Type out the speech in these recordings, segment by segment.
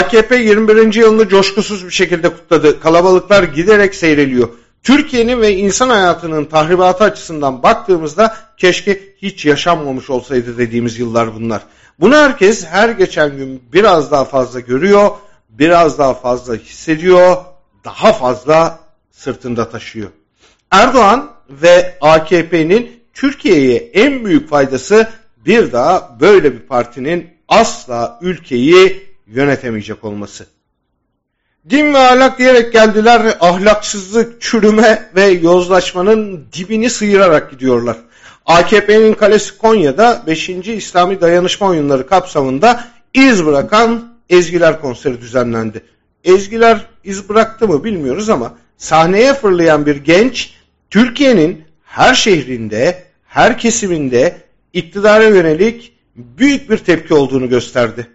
AKP 21. yılını coşkusuz bir şekilde kutladı. Kalabalıklar giderek seyreliyor. Türkiye'nin ve insan hayatının tahribatı açısından baktığımızda keşke hiç yaşanmamış olsaydı dediğimiz yıllar bunlar. Bunu herkes her geçen gün biraz daha fazla görüyor, biraz daha fazla hissediyor, daha fazla sırtında taşıyor. Erdoğan ve AKP'nin Türkiye'ye en büyük faydası bir daha böyle bir partinin asla ülkeyi yönetemeyecek olması. Din ve ahlak diyerek geldiler ahlaksızlık, çürüme ve yozlaşmanın dibini sıyırarak gidiyorlar. AKP'nin kalesi Konya'da 5. İslami Dayanışma Oyunları kapsamında iz bırakan Ezgiler konseri düzenlendi. Ezgiler iz bıraktı mı bilmiyoruz ama sahneye fırlayan bir genç Türkiye'nin her şehrinde, her kesiminde iktidara yönelik büyük bir tepki olduğunu gösterdi.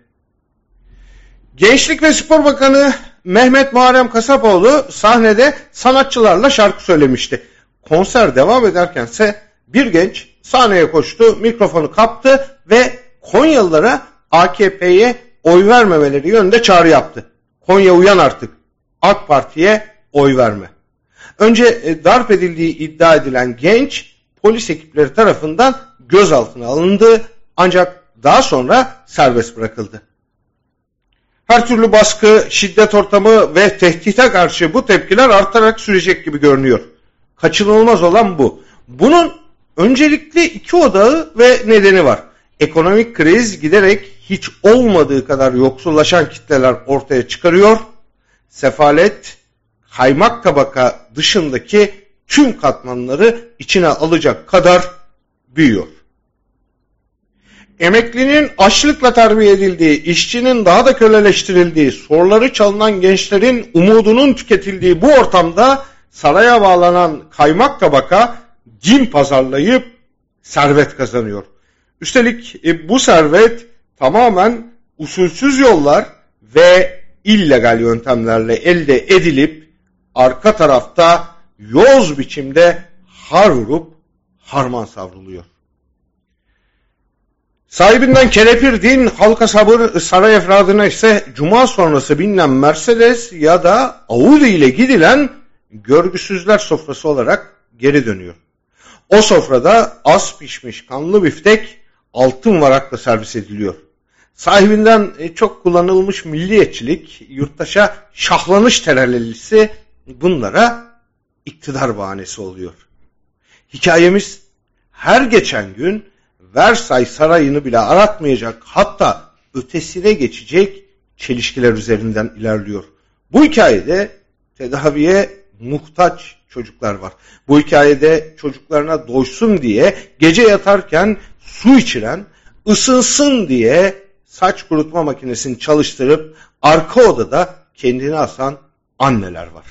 Gençlik ve Spor Bakanı Mehmet Muharrem Kasapoğlu sahnede sanatçılarla şarkı söylemişti. Konser devam ederkense bir genç sahneye koştu, mikrofonu kaptı ve Konyalılara AKP'ye oy vermemeleri yönünde çağrı yaptı. Konya uyan artık. AK Parti'ye oy verme. Önce e, darp edildiği iddia edilen genç polis ekipleri tarafından gözaltına alındı ancak daha sonra serbest bırakıldı. Her türlü baskı, şiddet ortamı ve tehdite karşı bu tepkiler artarak sürecek gibi görünüyor. Kaçınılmaz olan bu. Bunun öncelikli iki odağı ve nedeni var. Ekonomik kriz giderek hiç olmadığı kadar yoksullaşan kitleler ortaya çıkarıyor. Sefalet, kaymak tabaka dışındaki tüm katmanları içine alacak kadar büyüyor. Emeklinin açlıkla terbiye edildiği, işçinin daha da köleleştirildiği, soruları çalınan gençlerin umudunun tüketildiği bu ortamda saraya bağlanan kaymak tabaka cin pazarlayıp servet kazanıyor. Üstelik e, bu servet tamamen usulsüz yollar ve illegal yöntemlerle elde edilip arka tarafta yoz biçimde har vurup harman savruluyor. Sahibinden kelepir din, halka sabır, saray efradına ise cuma sonrası bilinen Mercedes ya da Audi ile gidilen görgüsüzler sofrası olarak geri dönüyor. O sofrada az pişmiş kanlı biftek altın varakla servis ediliyor. Sahibinden e, çok kullanılmış milliyetçilik, yurttaşa şahlanış terellisi bunlara iktidar bahanesi oluyor. Hikayemiz her geçen gün Versay Sarayı'nı bile aratmayacak hatta ötesine geçecek çelişkiler üzerinden ilerliyor. Bu hikayede tedaviye muhtaç çocuklar var. Bu hikayede çocuklarına doysun diye gece yatarken su içiren, ısınsın diye saç kurutma makinesini çalıştırıp arka odada kendini asan anneler var.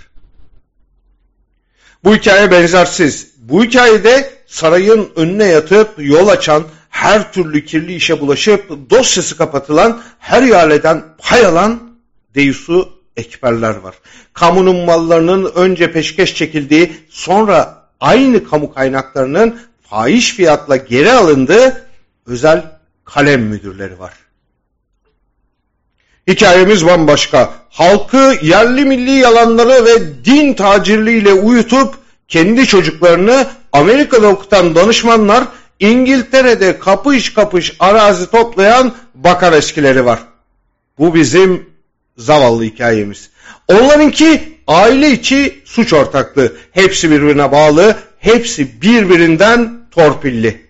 Bu hikaye benzersiz. Bu hikayede sarayın önüne yatıp yol açan, her türlü kirli işe bulaşıp dosyası kapatılan, her ihaleden pay alan deyusu ekberler var. Kamunun mallarının önce peşkeş çekildiği, sonra aynı kamu kaynaklarının fahiş fiyatla geri alındığı özel kalem müdürleri var. Hikayemiz bambaşka. Halkı yerli milli yalanları ve din tacirliğiyle uyutup kendi çocuklarını Amerika'da okutan danışmanlar İngiltere'de kapış kapış arazi toplayan bakar eskileri var. Bu bizim zavallı hikayemiz. Onlarınki aile içi suç ortaklığı. Hepsi birbirine bağlı, hepsi birbirinden torpilli.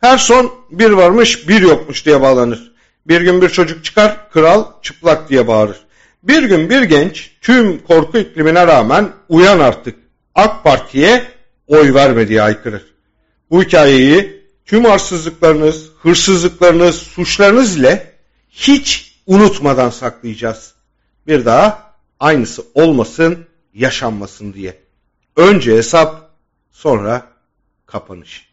Her son bir varmış bir yokmuş diye bağlanır. Bir gün bir çocuk çıkar, kral çıplak diye bağırır. Bir gün bir genç tüm korku iklimine rağmen uyan artık AK Parti'ye oy verme diye aykırır. Bu hikayeyi tüm arsızlıklarınız, hırsızlıklarınız, suçlarınız ile hiç unutmadan saklayacağız. Bir daha aynısı olmasın, yaşanmasın diye. Önce hesap, sonra kapanış.